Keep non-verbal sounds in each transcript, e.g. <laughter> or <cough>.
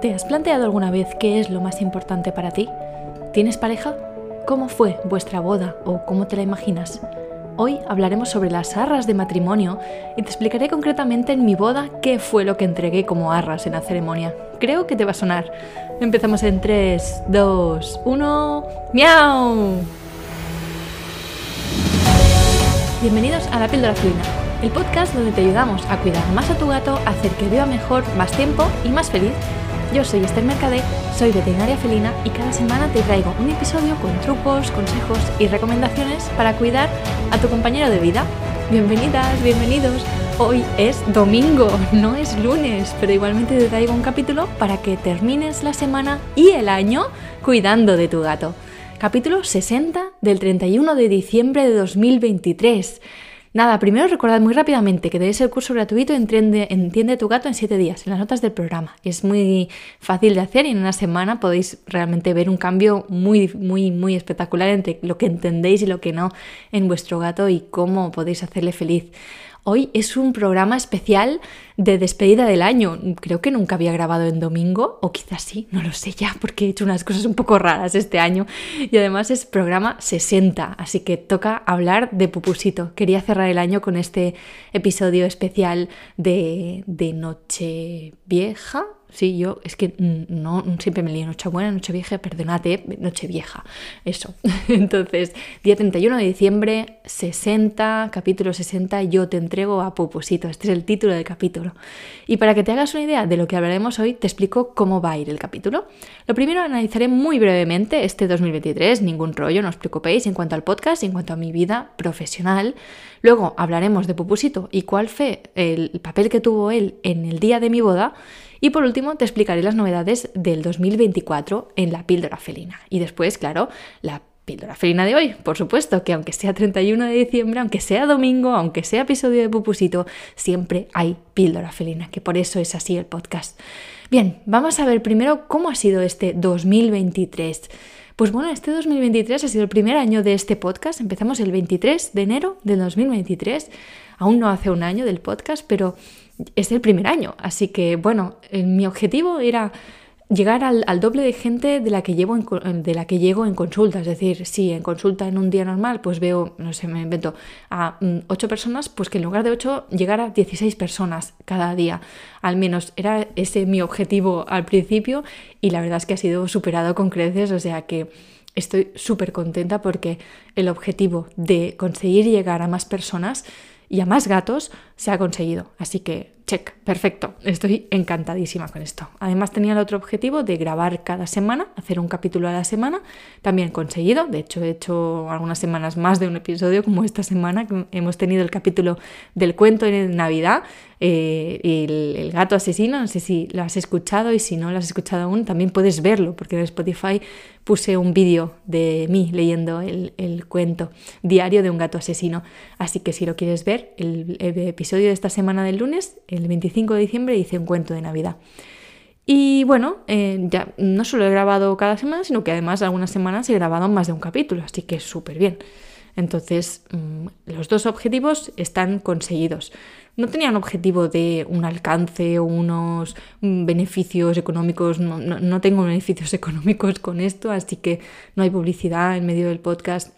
¿Te has planteado alguna vez qué es lo más importante para ti? ¿Tienes pareja? ¿Cómo fue vuestra boda o cómo te la imaginas? Hoy hablaremos sobre las arras de matrimonio y te explicaré concretamente en mi boda qué fue lo que entregué como arras en la ceremonia. Creo que te va a sonar. Empezamos en 3, 2, 1. ¡Miau! Bienvenidos a La Píldora Fluina, el podcast donde te ayudamos a cuidar más a tu gato, hacer que viva mejor, más tiempo y más feliz yo soy Esther Mercadé, soy veterinaria felina y cada semana te traigo un episodio con trucos, consejos y recomendaciones para cuidar a tu compañero de vida. Bienvenidas, bienvenidos. Hoy es domingo, no es lunes, pero igualmente te traigo un capítulo para que termines la semana y el año cuidando de tu gato. Capítulo 60 del 31 de diciembre de 2023. Nada, primero recordad muy rápidamente que tenéis el curso gratuito Entiende, Entiende tu gato en 7 días, en las notas del programa. Es muy fácil de hacer y en una semana podéis realmente ver un cambio muy, muy, muy espectacular entre lo que entendéis y lo que no en vuestro gato y cómo podéis hacerle feliz. Hoy es un programa especial de despedida del año. Creo que nunca había grabado en domingo, o quizás sí, no lo sé ya, porque he hecho unas cosas un poco raras este año. Y además es programa 60, así que toca hablar de Pupusito. Quería cerrar el año con este episodio especial de, de Noche Vieja, Sí, yo es que no siempre me lío Nochebuena, Nochevieja, perdonate, Nochevieja. Eso. <laughs> Entonces, día 31 de diciembre, 60, capítulo 60, yo te entrego a Pupusito. Este es el título del capítulo. Y para que te hagas una idea de lo que hablaremos hoy, te explico cómo va a ir el capítulo. Lo primero, analizaré muy brevemente este 2023, ningún rollo, no os preocupéis, en cuanto al podcast en cuanto a mi vida profesional. Luego hablaremos de Pupusito y cuál fue el papel que tuvo él en el día de mi boda. Y por último, te explicaré las novedades del 2024 en la píldora felina. Y después, claro, la píldora felina de hoy, por supuesto, que aunque sea 31 de diciembre, aunque sea domingo, aunque sea episodio de Pupusito, siempre hay píldora felina, que por eso es así el podcast. Bien, vamos a ver primero cómo ha sido este 2023. Pues bueno, este 2023 ha sido el primer año de este podcast. Empezamos el 23 de enero del 2023. Aún no hace un año del podcast, pero es el primer año. Así que, bueno, mi objetivo era llegar al, doble de gente de la, que llevo en, de la que llego en consulta. Es decir, si en consulta en un día normal, pues veo, no sé, me invento, a 8 mm, personas, pues que en lugar de 8 llegar a 16 personas cada día. Al menos era ese mi objetivo al principio y la verdad es que ha sido superado con creces, o sea que estoy súper contenta porque el objetivo de conseguir llegar a más personas y a más gatos se ha conseguido. Así que, check, perfecto. Estoy encantadísima con esto. Además tenía el otro objetivo de grabar cada semana, hacer un capítulo a la semana. También conseguido. De hecho, he hecho algunas semanas más de un episodio como esta semana. Que hemos tenido el capítulo del cuento en Navidad. Eh, el, gato asesino, no sé si lo has escuchado y si no lo has escuchado aún, también puedes verlo, porque en Spotify puse un vídeo de mí leyendo el, cuento diario de un gato asesino. Así que si lo quieres ver, el, episodio de esta semana del lunes, el 25 de diciembre, hice un cuento de Navidad. Y bueno, eh, ya no solo he grabado cada semana, sino que además algunas semanas he grabado más de un capítulo, así que súper bien. Entonces, mm, los dos objetivos están conseguidos no tenían objetivo de un alcance o unos beneficios económicos, no, tengo beneficios <laughs> económicos con esto, así que no hay publicidad en medio del podcast.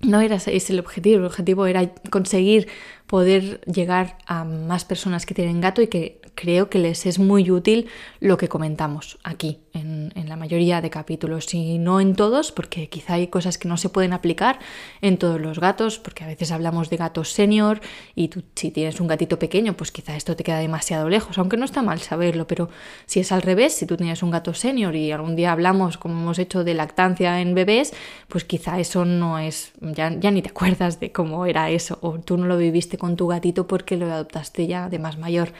No era ese el objetivo, el objetivo era conseguir poder llegar a más personas que tienen gato y que creo que les es muy útil lo que comentamos aquí en, la mayoría de capítulos. Y no en todos porque quizá hay cosas que no se pueden aplicar en todos los gatos porque a veces hablamos de gatos senior y tú si tienes un gatito pequeño pues quizá esto te queda demasiado lejos aunque no está mal saberlo pero si es al revés si tú tienes un gato senior y algún día hablamos como hemos hecho de lactancia en bebés pues quizá eso no es ya, ya ni te acuerdas de cómo era eso o tú no lo viviste con tu gatito porque lo adoptaste ya de más mayor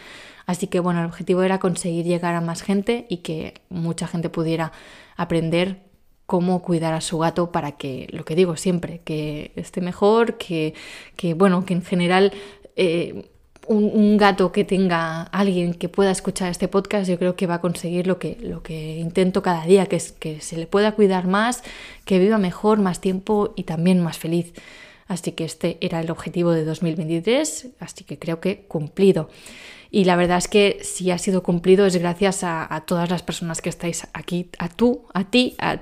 Así que bueno, el objetivo era conseguir llegar a más gente y que mucha gente pudiera aprender cómo cuidar a su gato para que, lo que digo siempre, que esté mejor, que, bueno, que en general eh, un, gato que tenga alguien que pueda escuchar este podcast, yo creo que va a conseguir lo que, lo que intento cada día, que es que se le pueda cuidar más, que viva mejor, más tiempo y también más feliz. Así que este era el objetivo de 2023, así que creo que cumplido. Y la verdad es que si ha sido cumplido es gracias a, todas las personas que estáis aquí, a tú, a ti, a,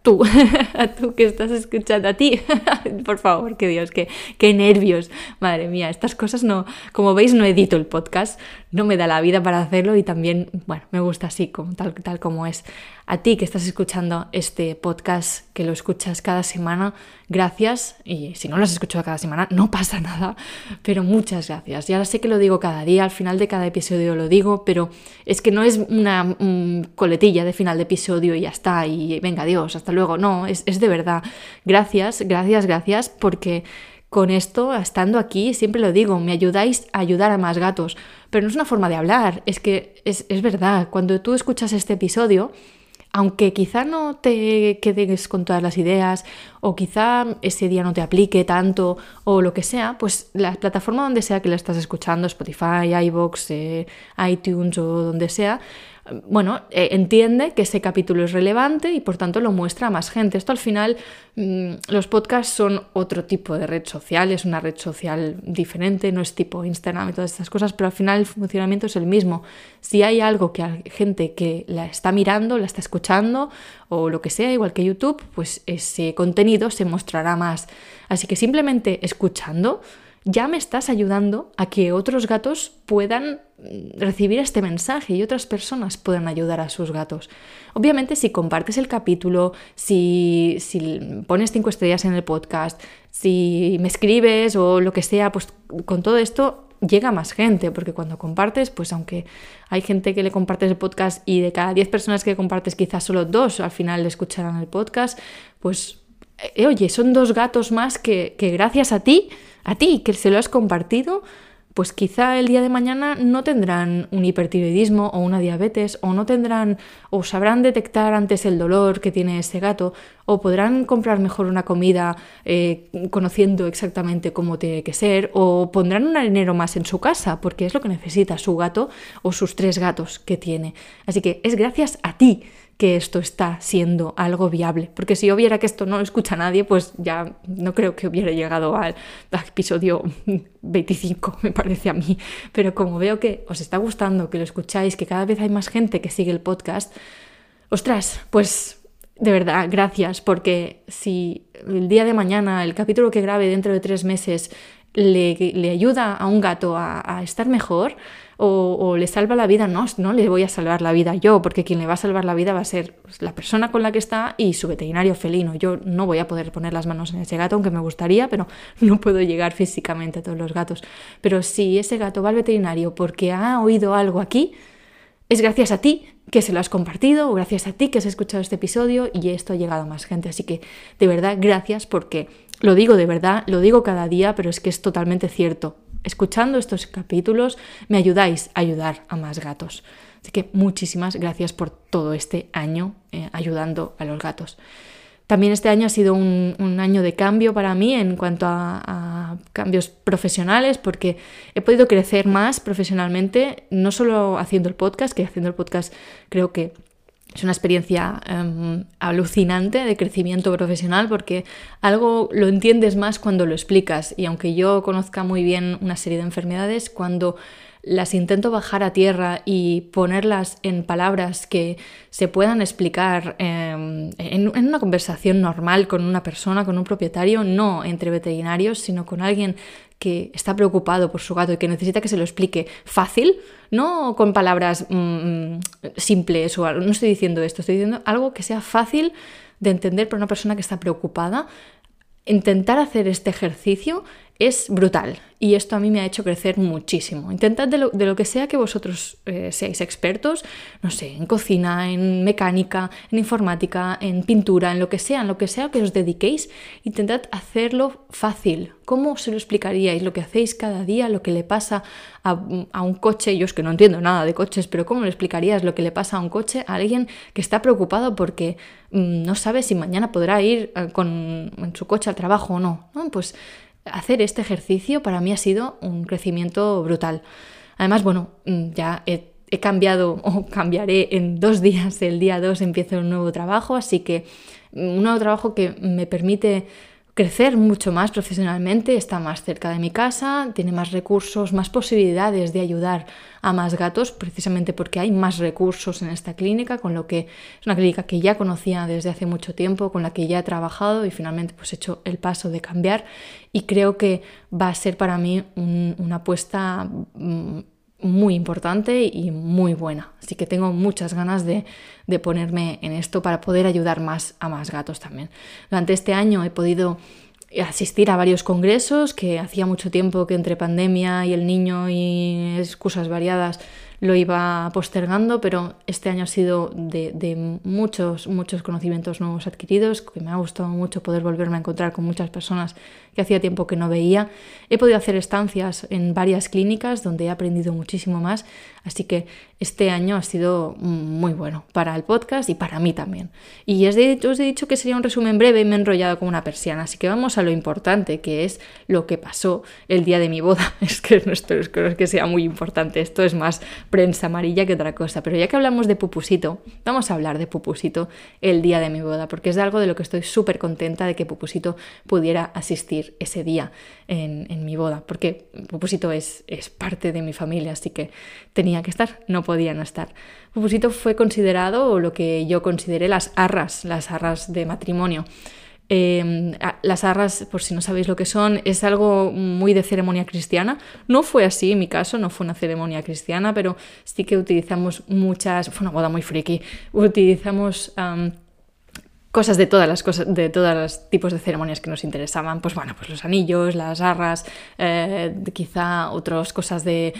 tú, <laughs> a tú que estás escuchando, a ti, <laughs> por favor, que Dios, que, qué nervios, madre mía, estas cosas no, como veis no edito el podcast, no me da la vida para hacerlo y también, bueno, me gusta así, como, tal, tal como es. A ti que estás escuchando este podcast, que lo escuchas cada semana, gracias. Y si no lo has escuchado cada semana, no pasa <laughs> nada, pero muchas gracias. Ya sé que lo digo cada día, al final de cada episodio lo digo, pero es que no es una coletilla de final de episodio y ya está, y venga, Dios, hasta luego. No, es, es de verdad. Gracias, gracias, gracias, porque con esto, estando aquí, siempre lo digo, me ayudáis a ayudar a más gatos. Pero no es una forma de hablar, es que es, es verdad. Cuando tú escuchas este episodio, aunque quizá no te quedes con todas las ideas o quizá ese día no te aplique tanto o lo que sea, pues la plataforma donde sea que la estás escuchando, Spotify, iVoox, eh, iTunes o donde sea, bueno, eh, entiende que ese capítulo es relevante y por tanto lo muestra a más gente. Esto al final, mm, los podcasts son otro tipo de red social, es una red social diferente, no es tipo Instagram y todas estas cosas, pero al final el funcionamiento es el mismo. Si hay algo que hay gente que la está mirando, la está escuchando o lo que sea, igual que YouTube, pues ese contenido se mostrará más. Así que simplemente escuchando, ya me estás ayudando a que otros gatos puedan recibir este mensaje y otras personas puedan ayudar a sus gatos. Obviamente si compartes el capítulo, si, si pones cinco estrellas en el podcast, si me escribes o lo que sea, pues con todo esto llega más gente, porque cuando compartes, pues aunque hay gente que le compartes el podcast y de cada 10 personas que compartes quizás solo dos al final le escucharán el podcast, pues eh, oye, son dos gatos más que, que gracias a ti a ti, que se lo has compartido, pues quizá el día de mañana no tendrán un hipertiroidismo o una diabetes, o no tendrán, o sabrán detectar antes el dolor que tiene ese gato, o podrán comprar mejor una comida eh, conociendo exactamente cómo tiene que ser, o pondrán un arenero más en su casa, porque es lo que necesita su gato o sus tres gatos que tiene. Así que es gracias a ti que esto está siendo algo viable. Porque si yo viera que esto no lo escucha nadie, pues ya no creo que hubiera llegado al, episodio 25, me parece a mí. Pero como veo que os está gustando, que lo escucháis, que cada vez hay más gente que sigue el podcast, ostras, pues de verdad, gracias, porque si el día de mañana, el capítulo que grabe dentro de tres meses, le, ayuda a un gato a estar mejor, o, le salva la vida, no, no le voy a salvar la vida yo, porque quien le va a salvar la vida va a ser pues, la persona con la que está y su veterinario felino. Yo no voy a poder poner las manos en ese gato, aunque me gustaría, pero <laughs> no puedo llegar físicamente a todos los gatos. Pero si ese gato va al veterinario porque ha oído algo aquí, es gracias a ti que se lo has compartido o gracias a ti que has escuchado este episodio y esto ha llegado a más gente. Así que de verdad, gracias porque lo digo de verdad, lo digo cada día, pero es que es totalmente cierto escuchando estos capítulos me ayudáis a ayudar a más gatos. Así que muchísimas gracias por todo este año eh, ayudando a los gatos. También este año ha sido un, año de cambio para mí en cuanto a, a, cambios profesionales, porque he podido crecer más profesionalmente, no solo haciendo el podcast, que haciendo el podcast creo que es una experiencia em, alucinante de crecimiento profesional porque algo lo entiendes más cuando lo explicas. Y aunque yo conozca muy bien una serie de enfermedades, cuando las intento bajar a tierra y ponerlas en palabras que se puedan explicar em, en, en, una conversación normal con una persona, con un propietario, no entre veterinarios, sino con alguien que está preocupado por su gato y que necesita que se lo explique fácil, no con palabras mm, mm, simples o algo. No estoy diciendo esto, estoy diciendo algo que sea fácil de entender para una persona que está preocupada. Intentar hacer este ejercicio es brutal y esto a mí me ha hecho crecer muchísimo. Intentad de lo, que sea que vosotros eh, seáis expertos, no sé, en cocina, en mecánica, en informática, en pintura, en lo que sea, en lo que sea que os dediquéis, intentad hacerlo fácil. ¿Cómo se lo explicaríais lo que hacéis cada día, lo que le pasa a, un coche? Yo es que no entiendo nada de coches, pero ¿cómo le explicarías lo que le pasa a un coche a alguien que está preocupado porque mm, no sabe si mañana podrá ir eh, con, en su coche al trabajo o no? ¿no? Pues hacer este ejercicio para mí ha sido un crecimiento brutal. Además, bueno, mm, ya he, cambiado <laughs> o cambiaré en dos días, el día 2 empiezo un nuevo trabajo, así que un nuevo trabajo que me permite crecer mucho más profesionalmente, está más cerca de mi casa, tiene más recursos, más posibilidades de ayudar a más gatos, precisamente porque hay más recursos en esta clínica, con lo que es una clínica que ya conocía desde hace mucho tiempo, con la que ya he trabajado y finalmente pues he hecho el paso de cambiar. Y creo que va a ser para mí una apuesta mm, muy importante y muy buena. Así que tengo muchas ganas de, de, ponerme en esto para poder ayudar más a más gatos también. Durante este año he podido asistir a varios congresos que hacía mucho tiempo que entre pandemia y el niño y excusas variadas lo iba postergando, pero este año ha sido de, muchos, muchos conocimientos nuevos adquiridos, que me ha gustado mucho poder volverme a encontrar con muchas personas que hacía tiempo que no veía. He podido hacer estancias en varias clínicas donde he aprendido muchísimo más, así que este año ha sido muy bueno para el podcast y para mí también. Y os he, os he dicho que sería un resumen breve y me he enrollado como una persiana, así que vamos a lo importante, que es lo que pasó el día de mi boda. <laughs> Es que no es que sea muy importante, esto es más prensa amarilla que otra cosa. Pero ya que hablamos de Pupusito, vamos a hablar de Pupusito el día de mi boda, porque es algo de lo que estoy súper contenta de que Pupusito pudiera asistir ese día en, mi boda, porque Pupusito es, es parte de mi familia, así que tenía que estar, no podía no estar. Pupusito fue considerado lo que yo consideré las arras, las arras de matrimonio. Em, las arras, por si no sabéis lo que son, es algo muy de ceremonia cristiana. No fue así en mi caso, no fue una ceremonia cristiana, pero sí que utilizamos muchas, fue una boda muy friki, utilizamos cosas de todas las cosas, de todos los tipos de ceremonias que nos interesaban, pues bueno, pues los anillos, las arras, eh, quizá otras cosas de,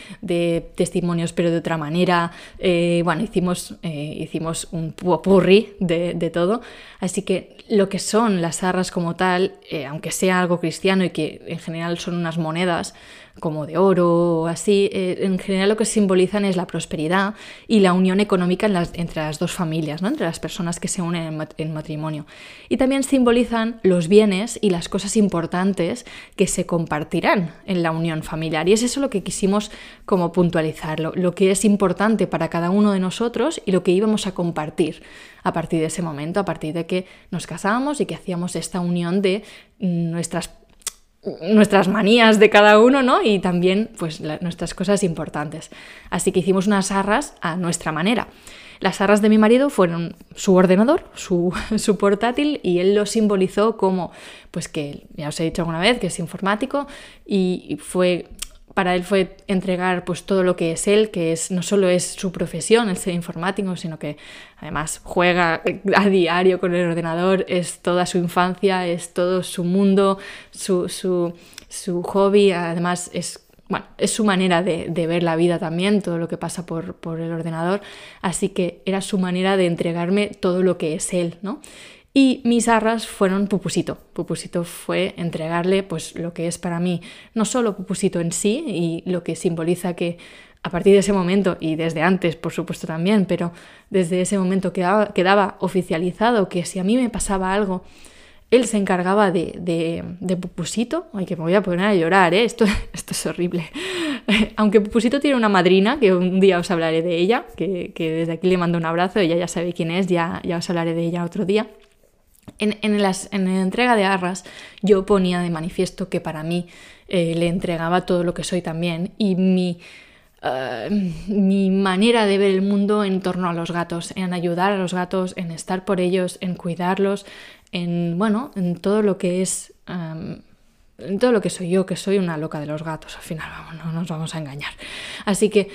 testimonios, pero de otra manera. Eh, bueno, hicimos, eh, hicimos un purri de, de, todo. Así que lo que son las arras como tal, aunque sea algo cristiano y que en general son unas monedas, como de oro o así, eh, en general lo que simbolizan es la prosperidad y la unión económica entre las dos familias, ¿no? entre las personas que se unen en, matrimonio. Y también simbolizan los bienes y las cosas importantes que se compartirán en la unión familiar. Y es eso lo que quisimos como puntualizarlo, lo que es importante para cada uno de nosotros y lo que íbamos a compartir a partir de ese momento, a partir de que nos casábamos y que hacíamos esta unión de nuestras nuestras manías de cada uno, ¿no? Y también, pues, nuestras cosas importantes. Así que hicimos unas arras a nuestra manera. Las arras de mi marido fueron su ordenador, su, <laughs> su, portátil, y él lo simbolizó como, pues que ya os he dicho alguna vez, que es informático, y fue para él fue entregar pues todo lo que es él, que es no solo es su profesión, el ser informático, sino que además juega a diario con el ordenador, es toda su infancia, es todo su mundo, su, su, hobby, además es, bueno, es su manera de, de, ver la vida también, todo lo que pasa por, por el ordenador, así que era su manera de entregarme todo lo que es él, ¿no? Y mis arras fueron Pupusito. Pupusito fue entregarle pues lo que es para mí no solo Pupusito en sí y lo que simboliza que a partir de ese momento y desde antes por supuesto también, pero desde ese momento quedaba, quedaba oficializado que si a mí me pasaba algo, él se encargaba de, de, Pupusito. Ay, que me voy a poner a llorar, ¿eh? Esto, <laughs> esto es horrible. <laughs> Aunque Pupusito tiene una madrina, que un día os hablaré de ella, que, que desde aquí le mando un abrazo, ella ya sabe quién es, ya, ya os hablaré de ella otro día. En, las, en, la entrega de arras yo ponía de manifiesto que para mí eh, le entregaba todo lo que soy también y mi, eh, mi manera de ver el mundo en torno a los gatos, en ayudar a los gatos, en estar por ellos, en cuidarlos, en bueno, en todo lo que es em, en todo lo que soy yo, que soy una loca de los gatos, al final no nos vamos a engañar. Así que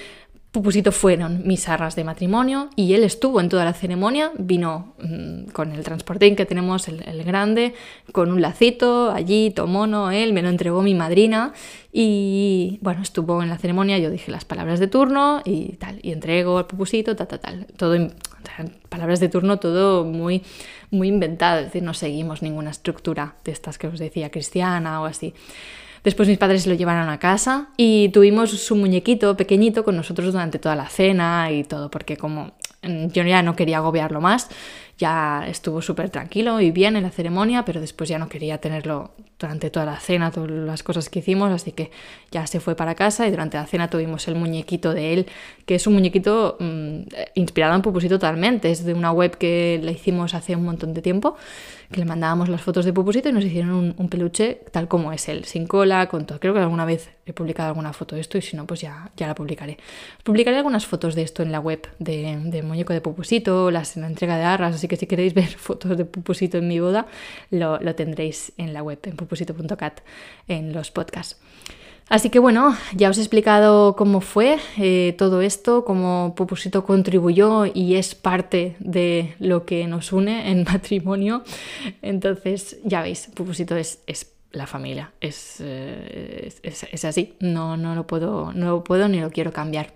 Pupusito fueron mis arras de matrimonio y él estuvo en toda la ceremonia, vino mm, con el transportín que tenemos, el, grande, con un lacito allí, tomono, él me lo entregó mi madrina y bueno, estuvo en la ceremonia, yo dije las palabras de turno y tal, y entrego el pupusito, tal, tal, tal, todo, palabras de turno, todo muy, muy inventado, es decir, no seguimos ninguna estructura de estas que os decía cristiana o así. Después mis padres lo llevaron a casa y tuvimos su muñequito pequeñito con nosotros durante toda la cena y todo, porque como mm, yo ya no quería agobiarlo más, ya estuvo súper tranquilo y bien en la ceremonia, pero después ya no quería tenerlo durante toda la cena, todas las cosas que hicimos, así que ya se fue para casa y durante la cena tuvimos el muñequito de él, que es un muñequito mm, inspirado en Pupusito totalmente. Es de una web que la hicimos hace un montón de tiempo, que le mandábamos las fotos de Pupusito y nos hicieron un, peluche tal como es él, sin cola, con todo. Creo que alguna vez he publicado alguna foto de esto y si no, pues ya, ya la publicaré. publicaré algunas fotos de esto en la web de, de muñeco de Pupusito, las, la entrega de arras, así que si queréis <laughs> ver fotos de Pupusito en mi boda, lo, lo tendréis en la web, en pupusito.cat, en los podcasts. Así que bueno, ya os he explicado cómo fue eh, todo esto, cómo Pupusito contribuyó y es parte de lo que nos une en <laughs> matrimonio. Entonces, ya veis, Pupusito es, es la familia, es, eh, es, es, así, no, no, lo puedo, no lo puedo ni lo quiero cambiar.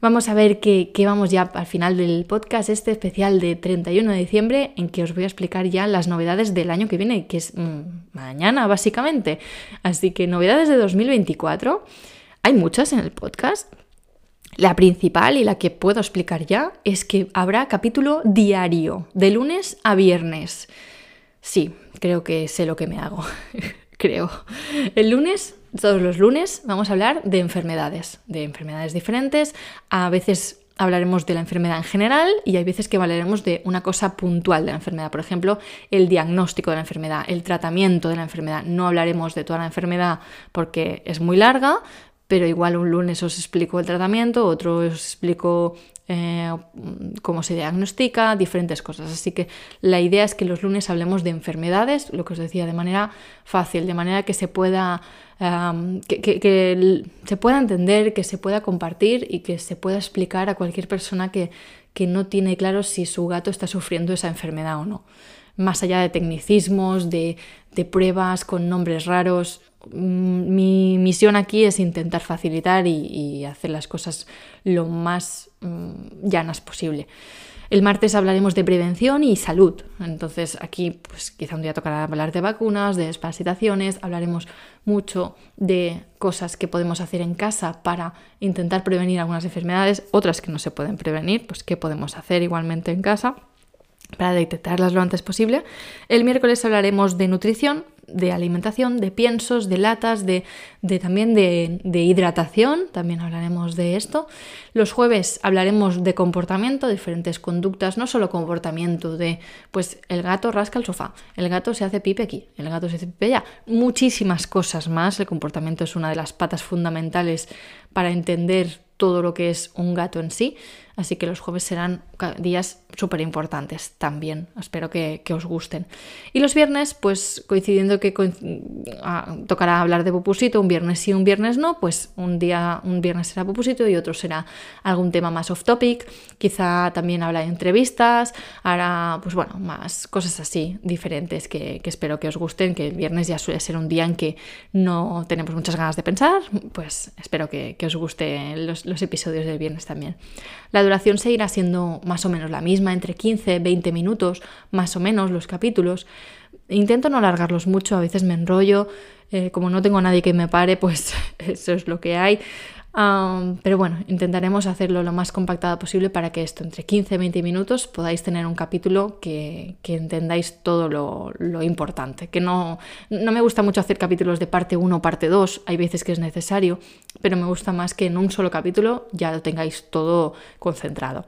Vamos a ver qué, vamos ya al final del podcast, este especial de 31 de diciembre, en que os voy a explicar ya las novedades del año que viene, que es mm, mañana básicamente. Así que novedades de 2024, hay muchas en el podcast. La principal y la que puedo explicar ya es que habrá capítulo diario, de lunes a viernes. Sí, creo que sé lo que me hago. <laughs> creo. El lunes todos los lunes vamos a hablar de enfermedades, de enfermedades diferentes. A veces hablaremos de la enfermedad en general y hay veces que hablaremos de una cosa puntual de la enfermedad. Por ejemplo, el diagnóstico de la enfermedad, el tratamiento de la enfermedad. No hablaremos de toda la enfermedad porque es muy larga, pero igual un lunes os explico el tratamiento, otro os explico eh, cómo se diagnostica, diferentes cosas. Así que la idea es que los lunes hablemos de enfermedades, lo que os decía, de manera fácil, de manera que se pueda, que, se pueda entender, que se pueda compartir y que se pueda explicar a cualquier persona que, que no tiene claro si su gato está sufriendo esa enfermedad o no. Más allá de tecnicismos, de, de pruebas con nombres raros, Mm, mi misión aquí es intentar facilitar y, hacer las cosas lo más mm, llanas posible. El martes hablaremos de prevención y salud. Entonces aquí pues quizá un día tocará hablar de vacunas, de desparasitaciones, hablaremos mucho de cosas que podemos hacer en casa para intentar prevenir algunas enfermedades, otras que no se pueden prevenir, pues qué podemos hacer igualmente en casa para detectarlas lo antes posible. El miércoles hablaremos de nutrición, de alimentación, de piensos, de latas, de, también de, hidratación, también hablaremos de esto. Los jueves hablaremos de comportamiento, diferentes conductas, no solo comportamiento de, pues el gato rasca el sofá, el gato se hace pipe aquí, el gato se hace pipe allá, muchísimas cosas más. El comportamiento es una de las patas fundamentales para entender todo lo que es un gato en sí. Así que los jueves serán días súper importantes también. Espero que, os gusten. Y los viernes, pues coincidiendo que tocará hablar de Pupusito, un viernes sí, un viernes no, pues un día, un viernes será Pupusito y otro será algún tema más off topic. Quizá también habla de entrevistas, hará, pues bueno, más cosas así diferentes que, espero que os gusten, que el viernes ya suele ser un día en que no tenemos muchas ganas de pensar, pues espero que, os gusten los, los episodios del viernes también. La duración seguirá siendo más o menos la misma, entre 15 20 minutos, más o menos los capítulos. Intento no alargarlos mucho, a veces me enrollo, eh, como no tengo nadie que me pare, pues <laughs> eso es lo que hay pero bueno, intentaremos hacerlo lo más compactado posible para que esto, entre 15 y 20 minutos, podáis tener un capítulo que, entendáis todo lo, importante. Que no, no me gusta mucho hacer capítulos de parte 1 o parte 2, hay veces que es necesario, pero me gusta más que en un solo capítulo ya lo tengáis todo concentrado.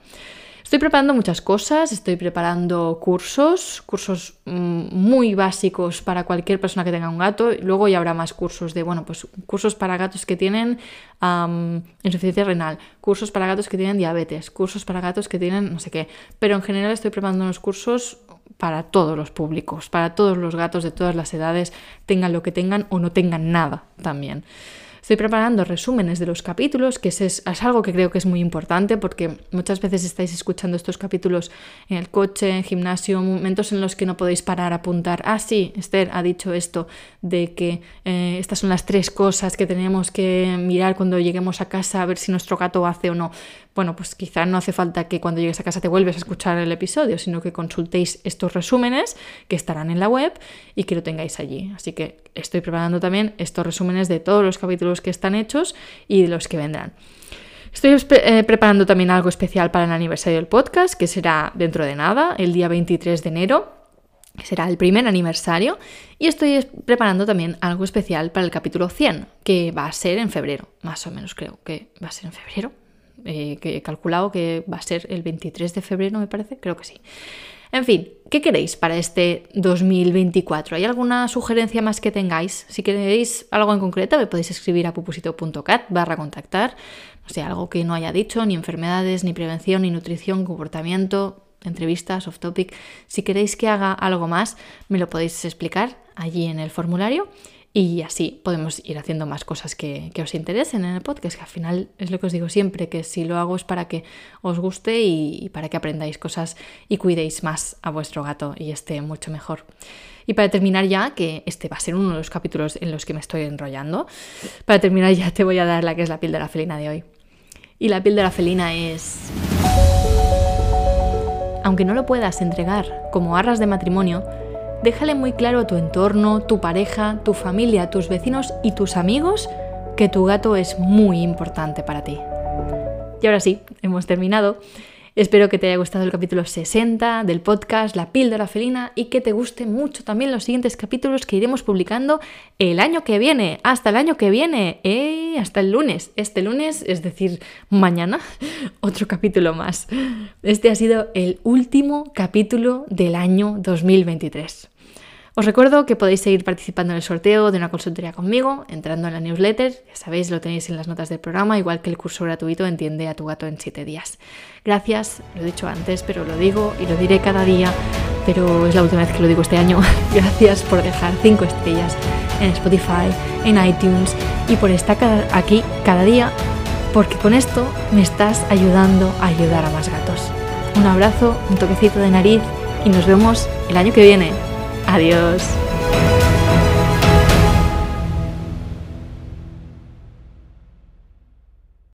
Estoy preparando muchas cosas, estoy preparando cursos, cursos mm, muy básicos para cualquier persona que tenga un gato. Luego ya habrá más cursos de, bueno, pues cursos para gatos que tienen insuficiencia renal, cursos para gatos que tienen diabetes, cursos para gatos que tienen no sé qué. Pero en general estoy preparando unos cursos para todos los públicos, para todos los gatos de todas las edades, tengan lo que tengan o no tengan nada también. Estoy preparando resúmenes de los capítulos, que es, algo que creo que es muy importante porque muchas veces estáis escuchando estos capítulos en el coche, en gimnasio, momentos en los que no podéis parar a apuntar, ah, sí, Esther ha dicho esto, de que eh, estas son las tres cosas que tenemos que mirar cuando lleguemos a casa a ver si nuestro gato hace o no bueno, pues quizá no hace falta que cuando llegues a casa te vuelves a escuchar el episodio, sino que consultéis estos resúmenes que estarán en la web y que lo tengáis allí. Así que estoy preparando también estos resúmenes de todos los capítulos que están hechos y de los que vendrán. Estoy eh, preparando también algo especial para el aniversario del podcast, que será dentro de nada, el día 23 de enero, que será el primer aniversario, y estoy preparando también algo especial para el capítulo 100, que va a ser en febrero, más o menos creo que va a ser en febrero, eh, que he calculado que va a ser el 23 de febrero, me parece, creo que sí. En fin, ¿qué queréis para este 2024? ¿Hay alguna sugerencia más que tengáis? Si queréis algo en concreto, me podéis escribir a pupusito.cat barra contactar. O sea, algo que no haya dicho, ni enfermedades, ni prevención, ni nutrición, comportamiento, entrevistas, off topic. Si queréis que haga algo más, me lo podéis explicar allí en el formulario y así podemos ir haciendo más cosas que, os interesen en el podcast, que al final es lo que os digo siempre, que si lo hago es para que os guste y, para que aprendáis cosas y cuidéis más a vuestro gato y esté mucho mejor. Y para terminar ya, que este va a ser uno de los capítulos en los que me estoy enrollando, para terminar ya te voy a dar la que es la piel de la felina de hoy. Y la piel de la felina es... Aunque no lo puedas entregar como arras de matrimonio, déjale muy claro a tu entorno, tu pareja, tu familia, tus vecinos y tus amigos que tu gato es muy importante para ti. Y ahora sí, hemos terminado. Espero que te haya gustado el capítulo 60 del podcast La píldora felina y que te guste mucho también los siguientes capítulos que iremos publicando el año que viene. Hasta el año que viene, eh, hasta el lunes. Este lunes, es decir, mañana, <laughs> otro capítulo más. Este ha sido el último capítulo del año 2023. Os recuerdo que podéis seguir participando en el sorteo de una consultoría conmigo, entrando en la newsletter, ya sabéis, lo tenéis en las notas del programa, igual que el curso gratuito Entiende a tu gato en 7 días. Gracias, lo he dicho antes, pero lo digo y lo diré cada día, pero es la última vez que lo digo este año. <laughs> Gracias por dejar 5 estrellas en Spotify, en iTunes y por estar aquí cada día, porque con esto me estás ayudando a ayudar a más gatos. Un abrazo, un toquecito de nariz y nos vemos el año que viene. Adiós.